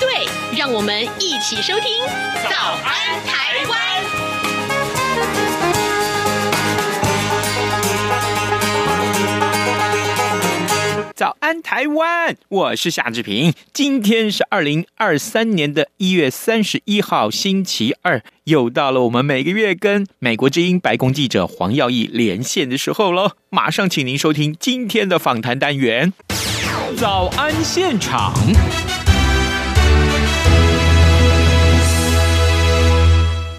对，让我们一起收听《早安台湾》。早安，台湾！我是夏志平。今天是二零二三年的一月三十一号，星期二，又到了我们每个月跟美国之音白宫记者黄耀义连线的时候喽。马上，请您收听今天的访谈单元——早安现场。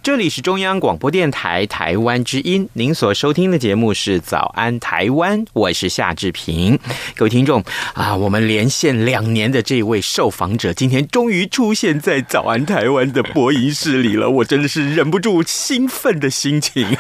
这里是中央广播电台台湾之音，您所收听的节目是《早安台湾》，我是夏志平。各位听众啊，我们连线两年的这位受访者，今天终于出现在《早安台湾》的播音室里了，我真的是忍不住兴奋的心情。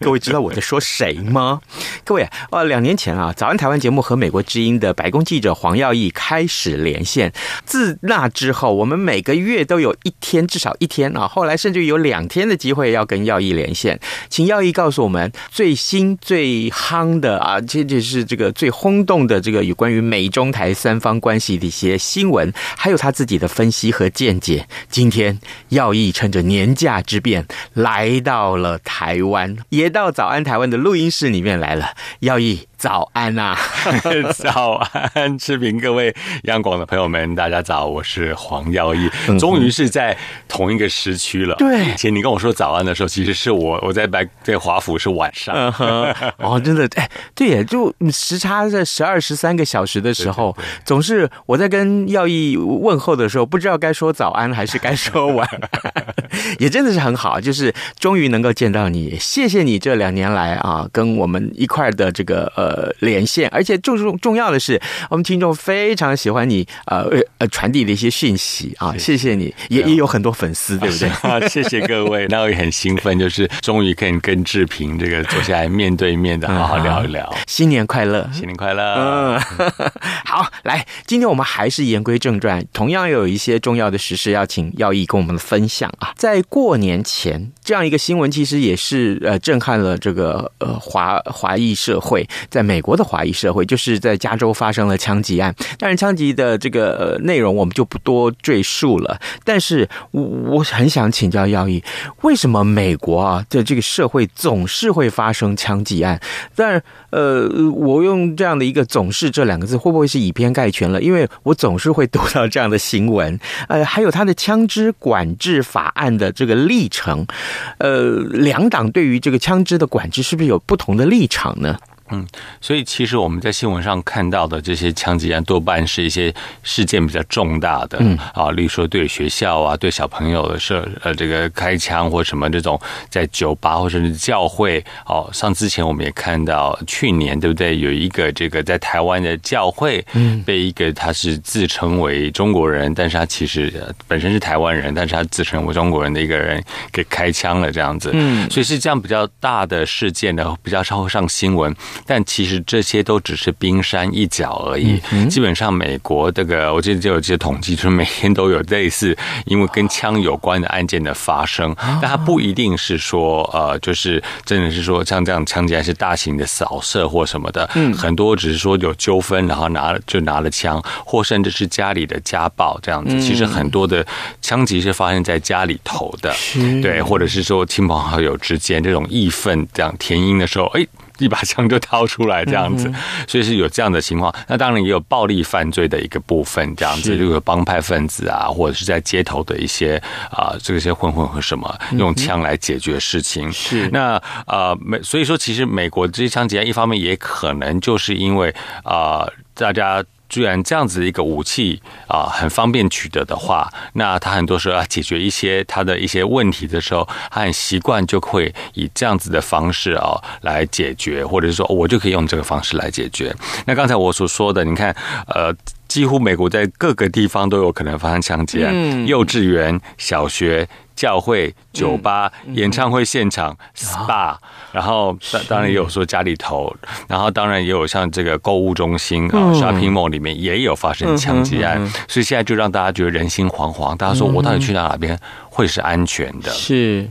各位知道我在说谁吗？各位啊，两年前啊，《早安台湾》节目和美国之音的白宫记者黄耀义开始连线，自那之后，我们每个月都有一天，至少一天啊，后来甚至有两。天的机会要跟耀义连线，请耀义告诉我们最新最夯的啊，这就是这个最轰动的这个有关于美中台三方关系的一些新闻，还有他自己的分析和见解。今天耀义趁着年假之便来到了台湾，也到早安台湾的录音室里面来了。耀义。早安呐、啊，早安，志平，各位央广的朋友们，大家早，我是黄耀义，终于是在同一个时区了。对，以前你跟我说早安的时候，其实是我我在白在华府是晚上。哦，真的，哎，对耶，就时差在十二十三个小时的时候，对对对，总是我在跟耀义问候的时候，不知道该说早安还是该说晚安，也真的是很好，就是终于能够见到你，谢谢你这两年来啊，跟我们一块的这个呃。呃，连线，而且重重重要的是，我们听众非常喜欢你呃呃传递的一些讯息啊，谢谢你，也也有很多粉丝，对不对？啊，谢谢各位，那我也很兴奋，就是终于可以跟志平这个坐下来面对面的好好聊一聊。嗯、新年快乐，新年快乐。嗯，好，来，今天我们还是言归正传，同样有一些重要的实事要请耀义跟我们分享啊。在过年前，这样一个新闻其实也是呃震撼了这个呃华华裔社会在。美国的华裔社会就是在加州发生了枪击案，当然枪击的这个呃内容我们就不多赘述了。但是我我很想请教耀义，为什么美国啊的这个社会总是会发生枪击案？但呃，我用这样的一个“总是”这两个字，会不会是以偏概全了？因为我总是会读到这样的新闻，呃，还有他的枪支管制法案的这个历程，呃，两党对于这个枪支的管制是不是有不同的立场呢？嗯，所以其实我们在新闻上看到的这些枪击案，多半是一些事件比较重大的，嗯。啊，例如说对学校啊、对小朋友的事呃这个开枪或什么这种，在酒吧或者是教会哦，像之前我们也看到去年对不对，有一个这个在台湾的教会，嗯，被一个他是自称为中国人，但是他其实本身是台湾人，但是他自称为中国人的一个人给开枪了这样子，嗯，所以是这样比较大的事件呢，比较稍微上新闻。但其实这些都只是冰山一角而已。基本上，美国这个，我记得就有这些统计，就是每天都有类似因为跟枪有关的案件的发生。但它不一定是说，呃，就是真的是说像这样枪击案是大型的扫射或什么的。嗯，很多只是说有纠纷，然后拿了就拿了枪，或甚至是家里的家暴这样子。其实很多的枪击是发生在家里头的，对，或者是说亲朋好友之间这种义愤这样填膺的时候，哎。一把枪就掏出来这样子，所以是有这样的情况。那当然也有暴力犯罪的一个部分，这样子就有帮派分子啊，或者是在街头的一些啊，这些混混和什么用枪来解决事情。是那啊美，所以说其实美国这些枪击案，一方面也可能就是因为啊，大家。居然这样子的一个武器啊，很方便取得的话，那他很多时候要解决一些他的一些问题的时候，他很习惯就会以这样子的方式啊来解决，或者是说我就可以用这个方式来解决。那刚才我所说的，你看，呃。几乎美国在各个地方都有可能发生枪击案，嗯、幼稚园、小学。教会、酒吧、嗯、演唱会现场、嗯、SPA，然后当当然也有说家里头，然后当然也有像这个购物中心啊、嗯、shopping mall 里面也有发生枪击案，嗯、所以现在就让大家觉得人心惶惶。大家说我到底去到哪边会是安全的？是。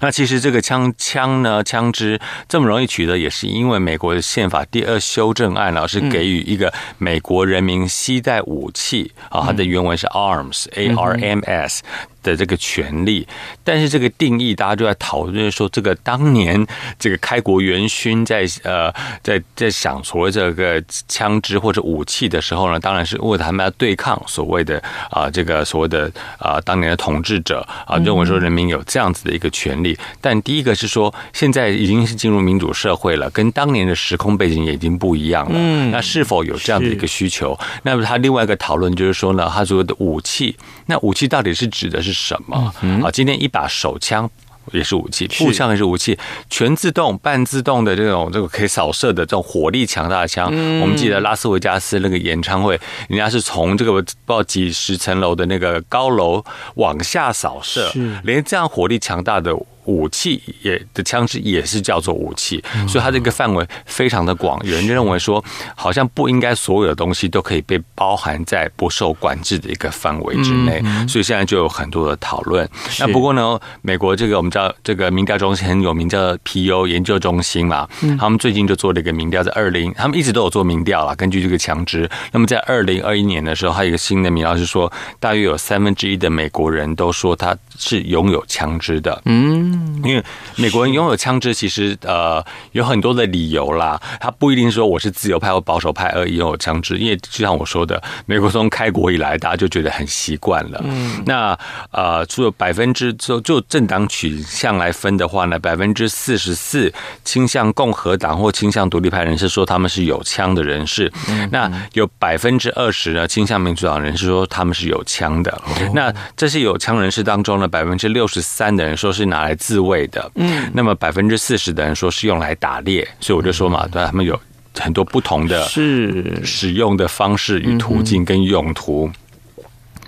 那其实这个枪枪呢，枪支这么容易取得，也是因为美国的宪法第二修正案呢，是给予一个美国人民携带武器啊，它的原文是 arms，A R M S。的这个权利，但是这个定义大家就在讨论，说这个当年这个开国元勋在呃在在想所谓这个枪支或者武器的时候呢，当然是为了他们要对抗所谓的啊、呃、这个所谓的啊、呃、当年的统治者啊，认为说人民有这样子的一个权利。但第一个是说，现在已经是进入民主社会了，跟当年的时空背景也已经不一样了。嗯，那是否有这样的一个需求？那么他另外一个讨论就是说呢，他所谓的武器，那武器到底是指的是？什么？啊，今天一把手枪也是武器，步枪也是武器，全自动、半自动的这种这个可以扫射的这种火力强大的枪。我们记得拉斯维加斯那个演唱会，人家是从这个不知道几十层楼的那个高楼往下扫射，连这样火力强大的。武器也的枪支也是叫做武器，所以它这个范围非常的广。有人就认为说，好像不应该所有的东西都可以被包含在不受管制的一个范围之内，所以现在就有很多的讨论。那不过呢，美国这个我们知道这个民调中心很有名，叫 Pew 研究中心嘛，他们最近就做了一个民调，在二零，他们一直都有做民调啦。根据这个枪支，那么在二零二一年的时候，还有一个新的民调是说，大约有三分之一的美国人都说他是拥有枪支的。嗯。因为美国人拥有枪支，其实呃有很多的理由啦。他不一定说我是自由派或保守派而拥有枪支，因为就像我说的，美国从开国以来，大家就觉得很习惯了。嗯，那呃，除了百分之就就政党取向来分的话呢，百分之四十四倾向共和党或倾向独立派人士说他们是有枪的人士。嗯，那有百分之二十呢倾向民主党人士说他们是有枪的。那这些有枪人士当中呢，百分之六十三的人说是拿来自卫的，嗯，那么百分之四十的人说是用来打猎，所以我就说嘛，对，他们有很多不同的是使用的方式与途径跟用途。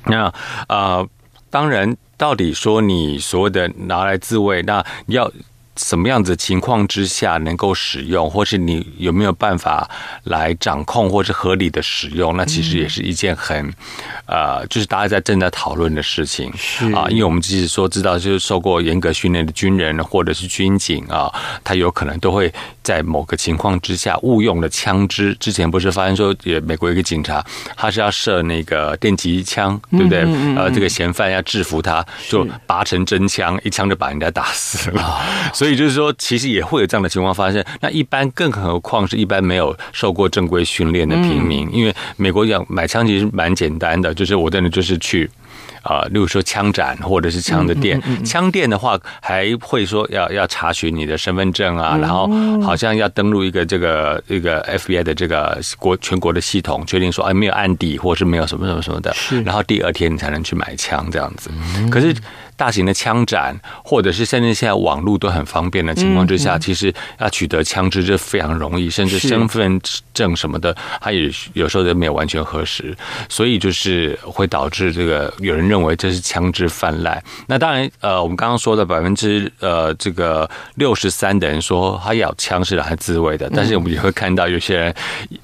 那呃，当然，到底说你所谓的拿来自卫，那要。什么样子情况之下能够使用，或是你有没有办法来掌控，或是合理的使用？那其实也是一件很，呃，就是大家在正在讨论的事情啊。因为我们即使说知道，就是受过严格训练的军人或者是军警啊，他有可能都会在某个情况之下误用了枪支。之前不是发现说，也美国一个警察，他是要射那个电击枪，对不对？呃，这个嫌犯要制服他，就拔成真枪，一枪就把人家打死了。所以就是说，其实也会有这样的情况发生。那一般，更何况是一般没有受过正规训练的平民，因为美国要买枪其实蛮简单的，就是我真的就是去啊，例如说枪展或者是枪的店，枪店的话还会说要要查询你的身份证啊，然后好像要登录一个这个一个 FBI 的这个国全国的系统，确定说哎没有案底或是没有什么什么什么的，然后第二天你才能去买枪这样子。可是。大型的枪展，或者是甚至现在网络都很方便的情况之下，其实要取得枪支就非常容易，甚至身份证什么的，它也有时候都没有完全核实，所以就是会导致这个有人认为这是枪支泛滥。那当然，呃，我们刚刚说的百分之呃这个六十三的人说他咬枪是来自卫的，但是我们也会看到有些人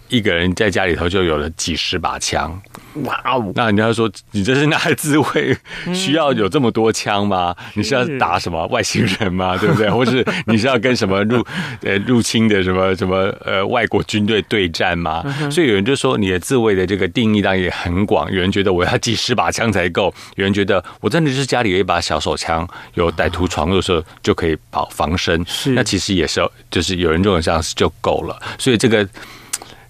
一个人在家里头就有了几十把枪。哇哦！那人家说你这是拿来自卫，需要有这么多枪吗？你是要打什么外星人吗？对不对？或是你是要跟什么入 呃入侵的什么什么呃外国军队对战吗？所以有人就说你的自卫的这个定义当然也很广。有人觉得我要几十把枪才够，有人觉得我真的就是家里有一把小手枪，有歹徒闯入的时候就可以保防身。是，那其实也是就是有人认为这样就够了。所以这个。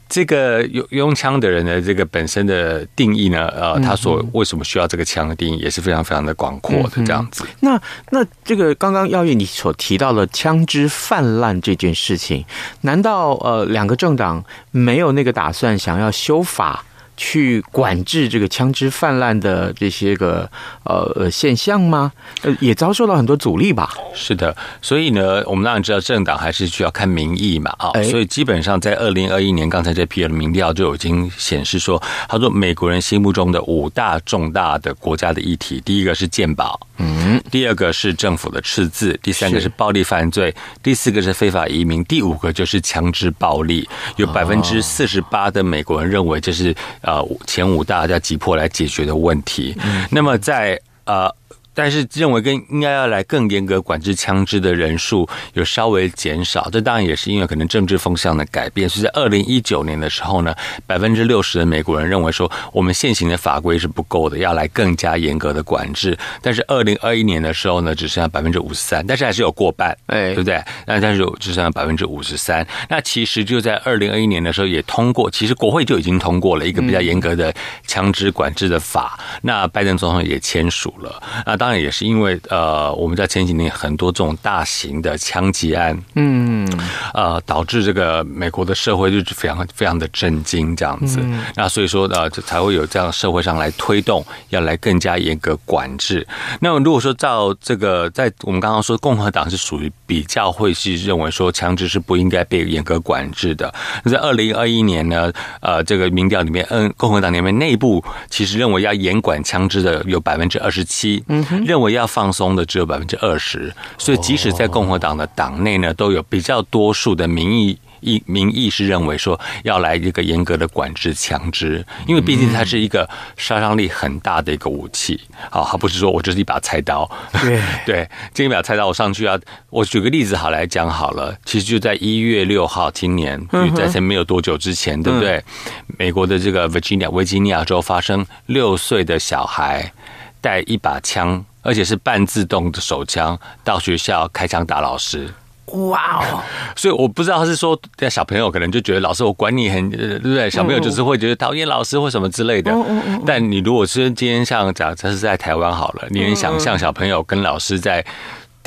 这个拥拥枪的人的这个本身的定义呢，呃，他所为什么需要这个枪的定义也是非常非常的广阔的这样子。嗯、那那这个刚刚耀月你所提到的枪支泛滥这件事情，难道呃两个政党没有那个打算想要修法去管制这个枪支泛滥的这些个呃现象吗？呃，也遭受到很多阻力吧。是的，所以呢，我们当然知道政党还是需要看民意嘛啊，所以基本上在二零二一年，刚才这批的民调就已经显示说，他说美国人心目中的五大重大的国家的议题，第一个是健保，嗯，第二个是政府的赤字，第三个是暴力犯罪，第四个是非法移民，第五个就是枪支暴力。有百分之四十八的美国人认为这是呃前五大要急迫来解决的问题。那么在呃。但是认为更应该要来更严格管制枪支的人数有稍微减少，这当然也是因为可能政治风向的改变。所以在二零一九年的时候呢，百分之六十的美国人认为说我们现行的法规是不够的，要来更加严格的管制。但是二零二一年的时候呢，只剩下百分之五十三，但是还是有过半，哎，对不对？那但是只剩下百分之五十三。那其实就在二零二一年的时候也通过，其实国会就已经通过了一个比较严格的枪支管制的法。那拜登总统也签署了。那当当然也是因为呃，我们在前几年很多这种大型的枪击案，嗯，呃，导致这个美国的社会就是非常非常的震惊这样子。那所以说呃，才会有这样社会上来推动，要来更加严格管制。那么如果说照这个，在我们刚刚说共和党是属于比较会是认为说枪支是不应该被严格管制的。那在二零二一年呢，呃，这个民调里面，嗯，共和党里面内部其实认为要严管枪支的有百分之二十七，嗯。认为要放松的只有百分之二十，所以即使在共和党的党内呢，都有比较多数的民意。意民意是认为说要来一个严格的管制枪支，因为毕竟它是一个杀伤力很大的一个武器。好，它不是说我就是一把菜刀。对 对，这一把菜刀我上去啊，我举个例子好来讲好了。其实就在一月六号，今年在前没有多久之前，对不对？美国的这个 Virginia 维吉尼亚州发生六岁的小孩带一把枪，而且是半自动的手枪，到学校开枪打老师。哇哦！所以我不知道他是说，小朋友可能就觉得老师我管你很，对不对？小朋友就是会觉得讨厌老师或什么之类的。但你如果是今天像假设是在台湾好了，你能想象小朋友跟老师在。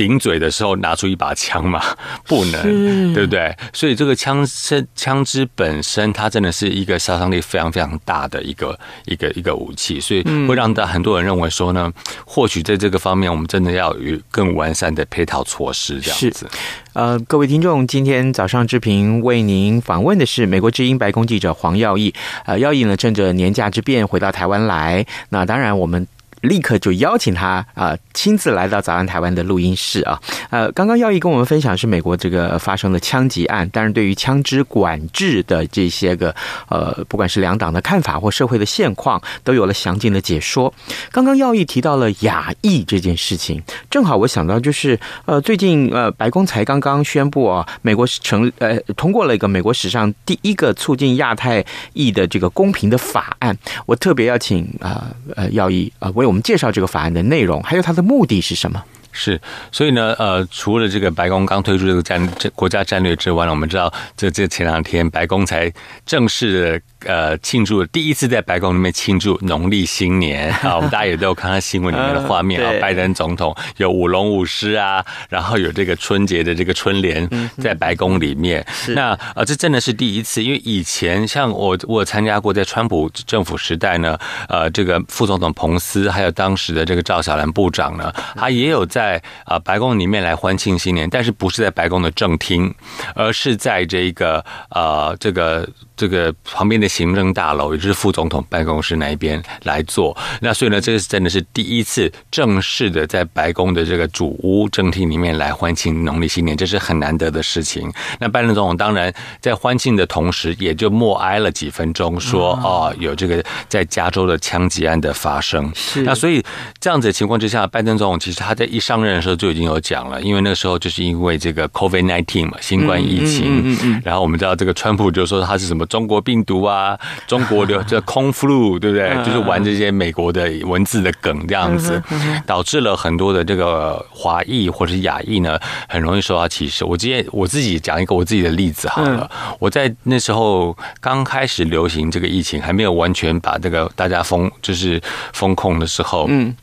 顶嘴的时候拿出一把枪嘛？不能，对不对？所以这个枪身、枪支本身，它真的是一个杀伤力非常非常大的一个一个一个武器，所以会让大很多人认为说呢，或许在这个方面，我们真的要有更完善的配套措施，这样子。呃，各位听众，今天早上志平为您访问的是美国之音白宫记者黄耀义。呃，耀义呢，趁着年假之便回到台湾来，那当然我们。立刻就邀请他啊、亲自来到早安台湾的录音室啊。呃，刚刚耀毅跟我们分享是美国这个发生的枪击案，但是对于枪支管制的这些个呃，不管是两党的看法或社会的现况，都有了详尽的解说。刚刚耀义提到了亚裔这件事情，正好我想到就是呃，最近呃，白宫才刚刚宣布啊，美国成呃通过了一个美国史上第一个促进亚太裔的这个公平的法案。我特别要请啊呃耀义啊为我。我们介绍这个法案的内容，还有它的目的是什么？是，所以呢，呃，除了这个白宫刚推出这个战这国家战略之外呢，我们知道，这这前两天白宫才正式的。呃，庆祝第一次在白宫里面庆祝农历新年 啊！我们大家也都有看到新闻里面的画面啊，拜登总统有舞龙舞狮啊，然后有这个春节的这个春联在白宫里面。那呃，这真的是第一次，因为以前像我我参加过在川普政府时代呢，呃，这个副总统彭斯还有当时的这个赵小兰部长呢，他也有在啊白宫里面来欢庆新年，但是不是在白宫的正厅，而是在这个呃这个。这个旁边的行政大楼，也就是副总统办公室那一边来做。那所以呢，这个是真的是第一次正式的在白宫的这个主屋正厅里面来欢庆农历新年，这是很难得的事情。那拜登总统当然在欢庆的同时，也就默哀了几分钟，说哦，有这个在加州的枪击案的发生。是。那所以这样子的情况之下，拜登总统其实他在一上任的时候就已经有讲了，因为那个时候就是因为这个 COVID nineteen 嘛，新冠疫情。嗯嗯。然后我们知道这个川普就说他是什么。中国病毒啊，中国的这空 flu 对不对？就是玩这些美国的文字的梗这样子，导致了很多的这个华裔或者是亚裔呢，很容易受到歧视。我今天我自己讲一个我自己的例子好了，我在那时候刚开始流行这个疫情，还没有完全把这个大家封就是封控的时候，嗯，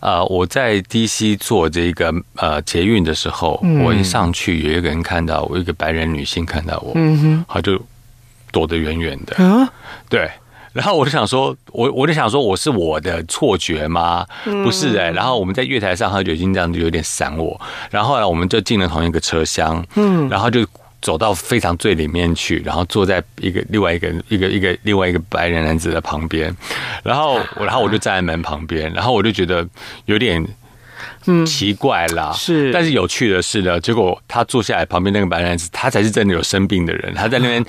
呃，我在 DC 做这个呃捷运的时候，我一上去有一个人看到我，一个白人女性看到我，嗯哼，他就。躲得远远的，对，然后我就想说，我我就想说，我是我的错觉吗？不是哎、欸。然后我们在月台上，他就已经这样子有点闪我。然后后来我们就进了同一个车厢，嗯，然后就走到非常最里面去，然后坐在一个另外一个一个一个另外一个白人男子的旁边。然后我然后我就站在门旁边，然后我就觉得有点。嗯，奇怪啦，是，但是有趣的是呢，结果他坐下来旁边那个白男子，他才是真的有生病的人，他在那边。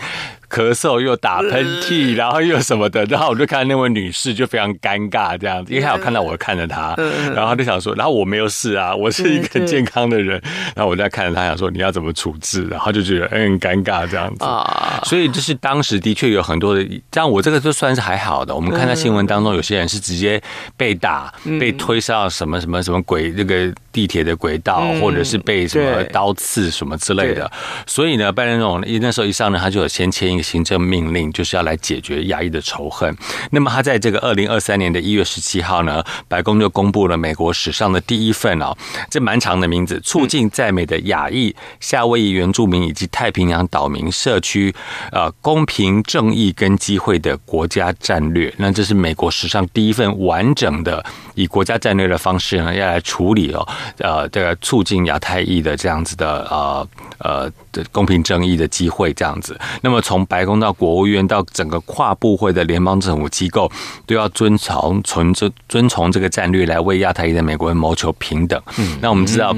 咳嗽又打喷嚏，然后又什么的，然后我就看到那位女士就非常尴尬这样子，因为她有看到我看着她，然后她就想说，然后我没有事啊，我是一个健康的人，然后我在看着她想说你要怎么处置，然后就觉得嗯尴尬这样子。啊，所以就是当时的确有很多的，这样我这个就算是还好的，我们看到新闻当中有些人是直接被打，被推上什么什么什么轨那个地铁的轨道，或者是被什么刀刺什么之类的，所以呢，拜登总统那时候一上呢，他就有先签。一个行政命令就是要来解决亚裔的仇恨。那么他在这个二零二三年的一月十七号呢，白宫就公布了美国史上的第一份哦，这蛮长的名字，促进在美的亚裔、夏威夷原住民以及太平洋岛民社区呃公平正义跟机会的国家战略。那这是美国史上第一份完整的以国家战略的方式呢，要来处理哦呃这个促进亚太裔的这样子的呃呃的公平正义的机会这样子。那么从白宫到国务院到整个跨部会的联邦政府机构，都要遵从从遵遵从这个战略来为亚太裔的美国人谋求平等。嗯，那我们知道，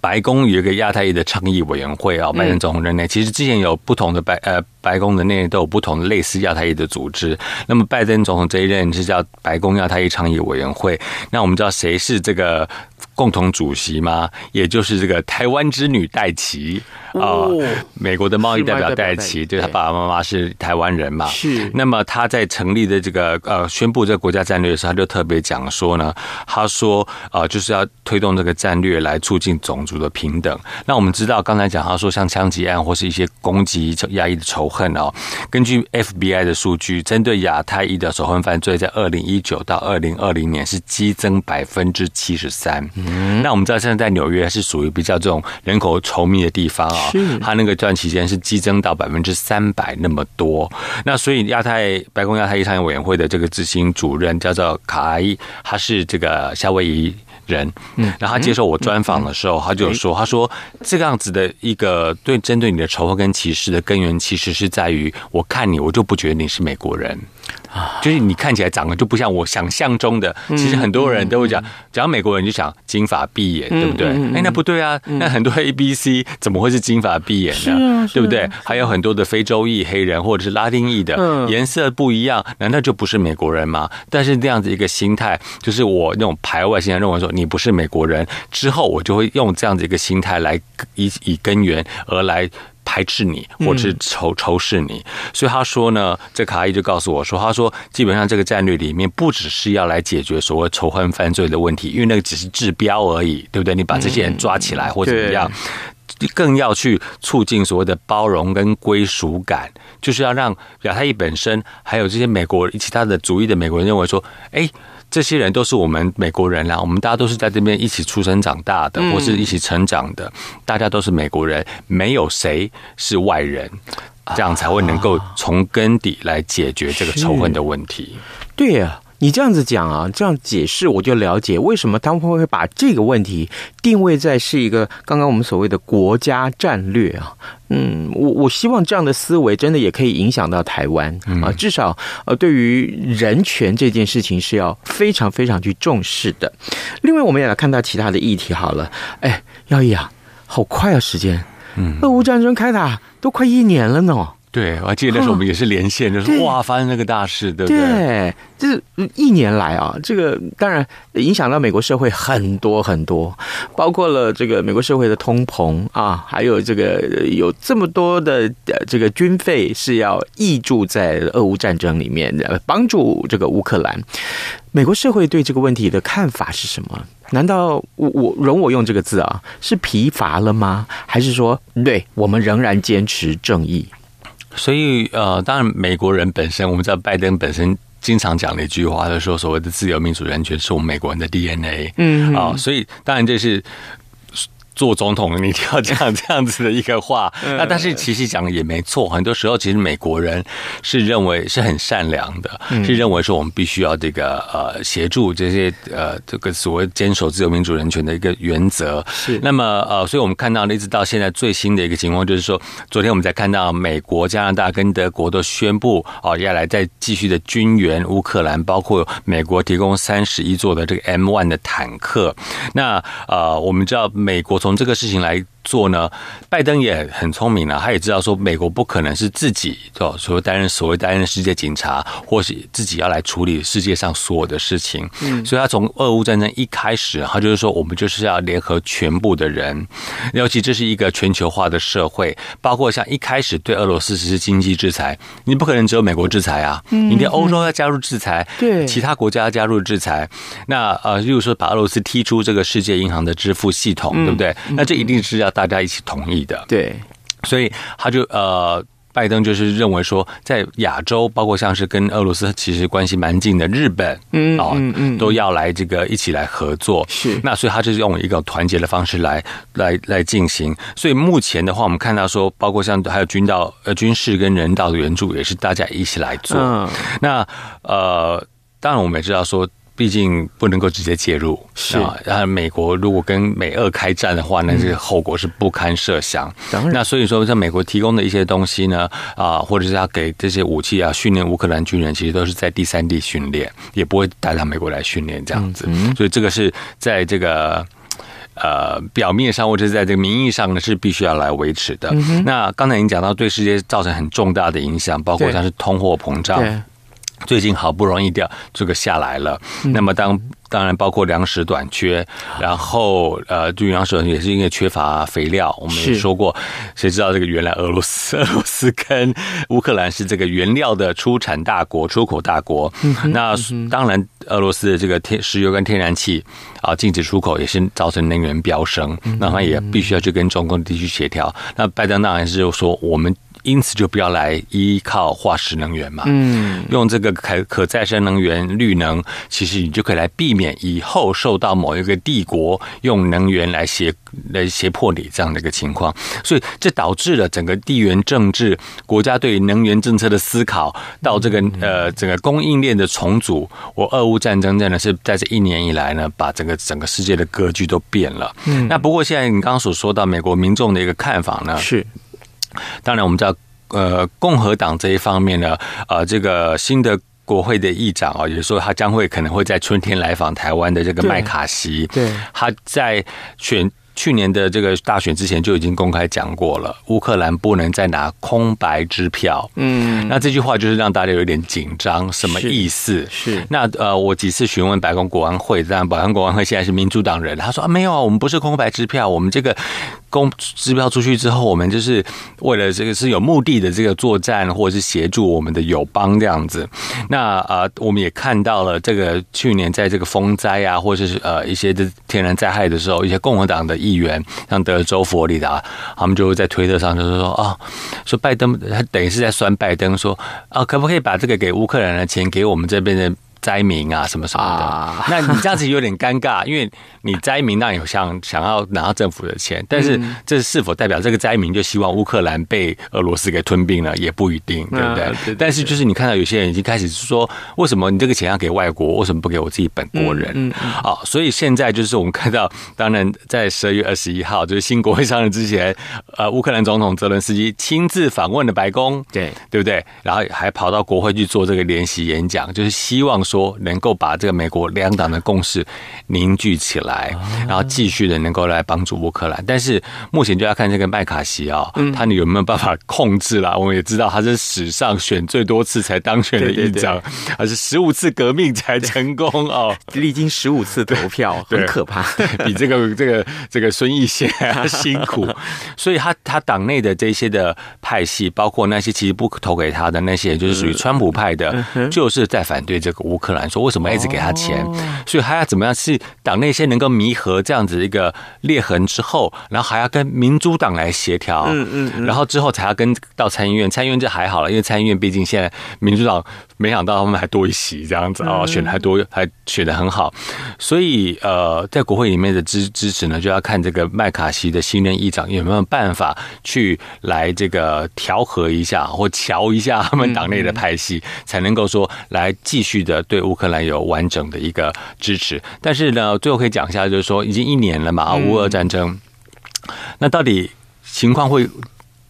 白宫有一个亚太裔的倡议委员会啊，拜登总统任内，其实之前有不同的白呃白宫的内都有不同的类似亚太裔的组织。那么拜登总统这一任是叫白宫亚太裔倡议委员会。那我们知道谁是这个？共同主席吗？也就是这个台湾之女戴琪啊，美国的贸易代表戴琪，对，他爸爸妈妈是台湾人嘛。是。那么他在成立的这个呃宣布这个国家战略的时候，他就特别讲说呢，他说啊，就是要推动这个战略来促进种族的平等。那我们知道刚才讲他说像枪击案或是一些攻击压抑的仇恨哦，根据 FBI 的数据，针对亚太裔的仇恨犯罪，在二零一九到二零二零年是激增百分之七十三。嗯，那我们知道现在在纽约是属于比较这种人口稠密的地方啊，是它那个段期间是激增到百分之三百那么多。那所以亚太白宫亚太议委员会的这个执行主任叫做卡伊，他是这个夏威夷人。嗯，然后他接受我专访的时候，他就说，他说这个样子的一个对针对你的仇恨跟歧视的根源，其实是在于我看你，我就不觉得你是美国人。啊，就是你看起来长得就不像我想象中的。其实很多人都会讲，讲美国人就想金发碧眼，对不对？哎，那不对啊。那很多 A B C 怎么会是金发碧眼呢？对不对？还有很多的非洲裔黑人或者是拉丁裔的颜色不一样，难道就不是美国人吗？但是这样子一个心态，就是我那种排外心态，认为说你不是美国人之后，我就会用这样子一个心态来以以根源而来。排斥你，或者是仇仇视你，所以他说呢，这卡伊就告诉我说，他说基本上这个战略里面不只是要来解决所谓仇恨犯罪的问题，因为那个只是治标而已，对不对？你把这些人抓起来或怎么样，更要去促进所谓的包容跟归属感，就是要让亚太裔本身还有这些美国其他的族裔的美国人认为说，哎。这些人都是我们美国人啦，我们大家都是在这边一起出生长大的，或是一起成长的，大家都是美国人，没有谁是外人，这样才会能够从根底来解决这个仇恨的问题。对呀。你这样子讲啊，这样解释我就了解为什么他们会把这个问题定位在是一个刚刚我们所谓的国家战略啊。嗯，我我希望这样的思维真的也可以影响到台湾啊，至少呃，对于人权这件事情是要非常非常去重视的。另外，我们也来看到其他的议题好了。哎，耀毅啊，好快啊，时间，嗯，俄乌战争开打都快一年了呢。对，我还记得那时候我们也是连线，就是哇，发生那个大事，对不对？对，就是一年来啊，这个当然影响到美国社会很多很多，包括了这个美国社会的通膨啊，还有这个有这么多的这个军费是要挹注在俄乌战争里面的，帮助这个乌克兰。美国社会对这个问题的看法是什么？难道我我容我用这个字啊，是疲乏了吗？还是说，对我们仍然坚持正义？所以，呃，当然，美国人本身，我们知道拜登本身经常讲的一句话，就是说，所谓的自由、民主、人权是我们美国人的 DNA。嗯，啊，所以当然这是做总统，你一定要讲这样子的一个话。那但是其实讲的也没错，很多时候其实美国人是认为是很善良的，是认为说我们必须要这个呃协助这些呃这个所谓坚守自由民主人权的一个原则。是那么呃，所以我们看到一直到现在最新的一个情况就是说，昨天我们才看到美国、加拿大跟德国都宣布哦，要来再继续的军援乌克兰，包括美国提供三十一座的这个 M1 的坦克。那呃，我们知道美国从从这个事情来做呢，拜登也很聪明啊，他也知道说美国不可能是自己哦，所谓担任所谓担任世界警察，或是自己要来处理世界上所有的事情。嗯，所以他从俄乌战争一开始，他就是说我们就是要联合全部的人，尤其这是一个全球化的社会，包括像一开始对俄罗斯实施经济制裁，你不可能只有美国制裁啊，你连欧洲要加入制裁，对，其他国家要加入制裁，那呃，例如说把俄罗斯踢出这个世界银行的支付系统，对不对？那这一定是要大家一起同意的，对，所以他就呃，拜登就是认为说，在亚洲，包括像是跟俄罗斯其实关系蛮近的日本，嗯，哦，嗯，都要来这个一起来合作，是。那所以他就是用一个团结的方式来来来进行。所以目前的话，我们看到说，包括像还有军道呃军事跟人道的援助，也是大家一起来做。嗯，那呃，当然我们也知道说。毕竟不能够直接介入，是啊。然后美国如果跟美俄开战的话，那这个后果是不堪设想。嗯、那所以说，在美国提供的一些东西呢，啊，或者是要给这些武器啊，训练乌克兰军人，其实都是在第三地训练，也不会带到美国来训练这样子。嗯、所以这个是在这个呃表面上，或者是在这个名义上呢，是必须要来维持的。嗯、那刚才已经讲到，对世界造成很重大的影响，包括像是通货膨胀。最近好不容易掉这个下来了，那么当当然包括粮食短缺，然后呃，就粮食短缺也是因为缺乏肥料。我们也说过，谁知道这个原来俄罗斯俄罗斯跟乌克兰是这个原料的出产大国、出口大国。那当然，俄罗斯的这个天石油跟天然气啊禁止出口，也是造成能源飙升。那他也必须要去跟中共地区协调。那拜登当然是说我们。因此就不要来依靠化石能源嘛，嗯，用这个可可再生能源、绿能，其实你就可以来避免以后受到某一个帝国用能源来胁来胁迫你这样的一个情况。所以这导致了整个地缘政治、国家对于能源政策的思考，到这个呃整个供应链的重组。我俄乌战争真的是在这一年以来呢，把整个整个世界的格局都变了。嗯，那不过现在你刚刚所说到美国民众的一个看法呢，是。当然，我们知道，呃，共和党这一方面呢，呃，这个新的国会的议长啊，也说他将会可能会在春天来访台湾的这个麦卡锡，对，他在选。去年的这个大选之前就已经公开讲过了，乌克兰不能再拿空白支票。嗯，那这句话就是让大家有点紧张，什么意思？是，是那呃，我几次询问白宫国安会，但白宫国安会现在是民主党人，他说啊，没有啊，我们不是空白支票，我们这个公支票出去之后，我们就是为了这个是有目的的这个作战，或者是协助我们的友邦这样子。那呃，我们也看到了这个去年在这个风灾啊，或者是呃一些的天然灾害的时候，一些共和党的。议员像德州、佛罗里达，他们就会在推特上就是说啊，说拜登他等于是在酸拜登，说啊，可不可以把这个给乌克兰的钱给我们这边的？灾民啊，什么什么的，啊、那你这样子有点尴尬，因为你灾民当然有想想要拿到政府的钱，但是这是否代表这个灾民就希望乌克兰被俄罗斯给吞并了，也不一定，对不对？啊、对对对，但是就是你看到有些人已经开始说，为什么你这个钱要给外国，为什么不给我自己本国人？嗯，嗯，啊、哦，所以现在就是我们看到，当然在十二月二十一号，就是新国会上任之前，呃，乌克兰总统泽伦斯基亲自访问了白宫，对对不对？然后还跑到国会去做这个联席演讲，就是希望说。能够把这个美国两党的共识凝聚起来，然后继续的能够来帮助乌克兰。但是目前就要看这个麦卡锡啊，他有没有办法控制了？我们也知道他是史上选最多次才当选的议长，而是十五次革命才成功哦，历经十五次投票，很可怕，比这个 这个这个孙逸仙还要辛苦。所以他他党内的这些的派系，包括那些其实不投给他的那些，就是属于川普派的，就是在反对这个乌。乌克兰，说为什么一直给他钱，哦、所以还要怎么样是党内先能够弥合这样子一个裂痕之后，然后还要跟民主党来协调，嗯嗯，嗯。然后之后才要跟到参议院，参议院就还好了，因为参议院毕竟现在民主党没想到他们还多一席这样子啊，选的还多，还选的很好，所以呃，在国会里面的支支持呢，就要看这个麦卡锡的新任议长有没有办法去来这个调和一下或调一下他们党内的派系，才能够说来继续的对乌克兰有完整的一个支持。但是呢，最后可以讲一下，就是说已经一年了嘛，乌俄战争，那到底情况会？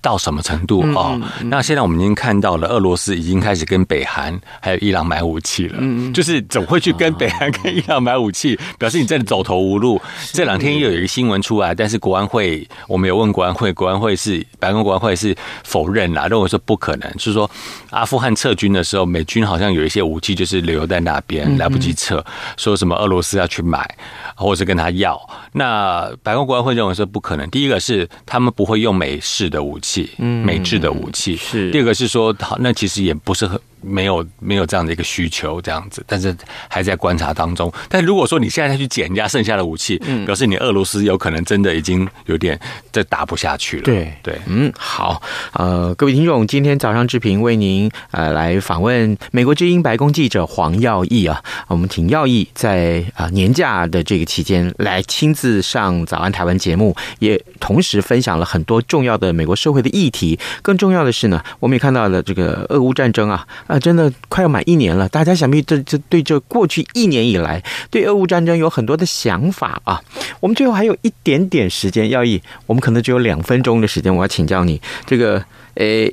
到什么程度啊、哦？那现在我们已经看到了，俄罗斯已经开始跟北韩还有伊朗买武器了。嗯就是总会去跟北韩跟伊朗买武器，表示你真的走投无路。这两天又有一个新闻出来，但是国安会我们有问国安会，国安会是白宫国安会是否认啦，认为说不可能。就是说，阿富汗撤军的时候，美军好像有一些武器就是留在那边，来不及撤，说什么俄罗斯要去买，或者是跟他要。那白宫国安会认为说不可能。第一个是他们不会用美式的武器。嗯，美制的武器是。第二个是说，好，那其实也不是很。没有没有这样的一个需求，这样子，但是还在观察当中。但如果说你现在再去捡人家剩下的武器，嗯，表示你俄罗斯有可能真的已经有点这打不下去了。对对，嗯，好，呃，各位听众，今天早上志平为您呃来访问美国之音白宫记者黄耀义啊，我们请耀义在啊年假的这个期间来亲自上早安台湾节目，也同时分享了很多重要的美国社会的议题。更重要的是呢，我们也看到了这个俄乌战争啊。啊，真的快要满一年了，大家想必这这对这过去一年以来对俄乌战争有很多的想法啊。我们最后还有一点点时间，要以，我们可能只有两分钟的时间，我要请教你这个。诶，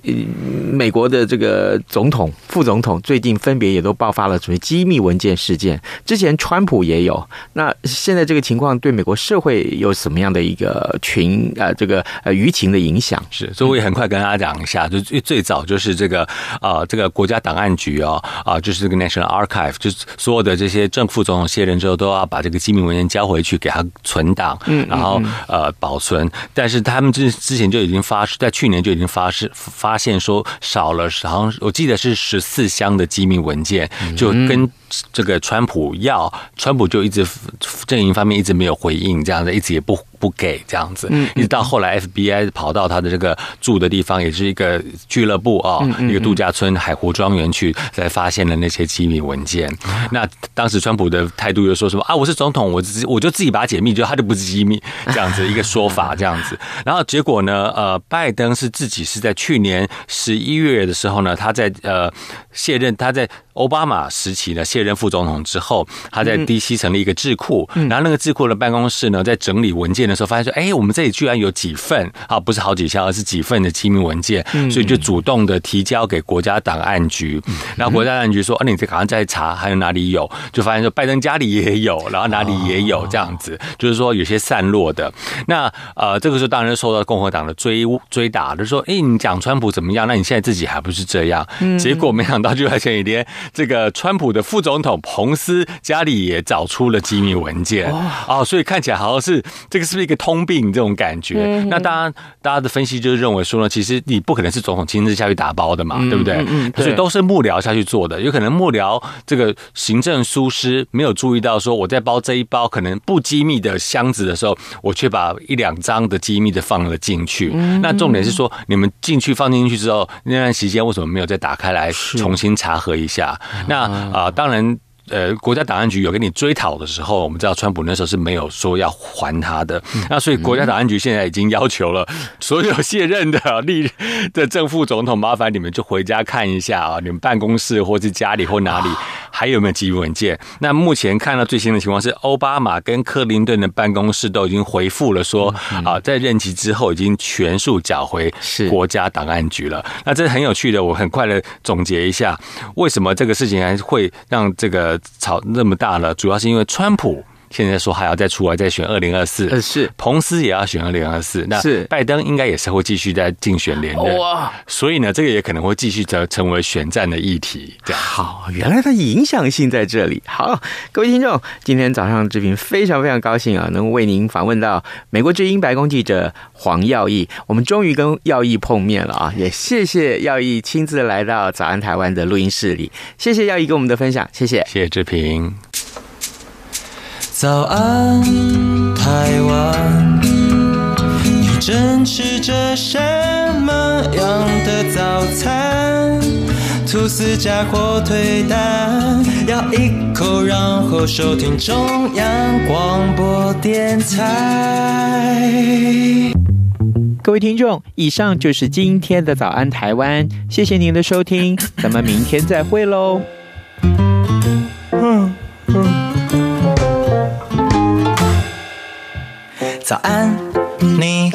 美国的这个总统、副总统最近分别也都爆发了所谓机密文件事件。之前川普也有，那现在这个情况对美国社会有什么样的一个群啊、呃？这个呃舆情的影响？是，所以我也很快跟大家讲一下，就最最早就是这个啊、这个国家档案局哦啊、呃，就是这个 National Archive，就是所有的这些正副总统卸任之后都要把这个机密文件交回去给他存档，嗯，然后呃保存。但是他们之之前就已经发誓，在去年就已经发是。发现说少了，好像我记得是十四箱的机密文件，就跟这个川普要，川普就一直阵营方面一直没有回应，这样子一直也不。不给这样子，一直到后来 FBI 跑到他的这个住的地方，也是一个俱乐部啊，一个度假村海湖庄园去，才发现了那些机密文件。那当时川普的态度又说什么啊？我是总统，我自我就自己把它解密，就他就不是机密这样子一个说法这样子。然后结果呢？呃，拜登是自己是在去年十一月的时候呢，他在呃卸任，他在。奥巴马时期呢，卸任副总统之后，他在 D.C. 成立一个智库，然后那个智库的办公室呢，在整理文件的时候，发现说，哎，我们这里居然有几份啊，不是好几箱，而是几份的机密文件，所以就主动的提交给国家档案局。然后国家档案局说，啊，你这好像在查，还有哪里有？就发现说，拜登家里也有，然后哪里也有这样子，就是说有些散落的。那呃，这个时候当然受到共和党的追追打，就说，哎，你讲川普怎么样？那你现在自己还不是这样？结果没想到就在前几天。这个川普的副总统彭斯家里也找出了机密文件哦，所以看起来好像是这个是不是一个通病这种感觉？那当然，大家的分析就是认为说呢，其实你不可能是总统亲自下去打包的嘛，对不对？嗯所以都是幕僚下去做的，有可能幕僚这个行政疏失没有注意到，说我在包这一包可能不机密的箱子的时候，我却把一两张的机密的放了进去。那重点是说，你们进去放进去之后，那段时间为什么没有再打开来重新查核一下？那啊，当然。呃，国家档案局有跟你追讨的时候，我们知道川普那时候是没有说要还他的。那所以国家档案局现在已经要求了所有卸任的历的正副总统，麻烦你们就回家看一下啊，你们办公室或是家里或哪里还有没有机密文件？那目前看到最新的情况是，奥巴马跟克林顿的办公室都已经回复了说啊，在任期之后已经全数缴回国家档案局了。那这是很有趣的，我很快的总结一下，为什么这个事情还会让这个。吵那么大了，主要是因为川普现在说还要再出来再选二零二四，呃是，彭斯也要选二零二四，那是。拜登应该也是会继续在竞选连任，哇，所以呢，这个也可能会继续成成为选战的议题。这样。好，原来它影响性在这里。好，各位听众，今天早上志平非常非常高兴啊，能为您访问到美国之音白宫记者黄耀毅，我们终于跟耀毅碰面了啊，也谢谢耀毅亲自来到早安台湾的录音室里，谢谢耀毅跟我们的分享，谢谢，谢谢志平。早安，台湾，你正吃着什么样的早餐？吐司加火腿蛋，咬一口，然后收听中央广播电台。各位听众，以上就是今天的早安台湾，谢谢您的收听，咱们明天再会喽。早安，你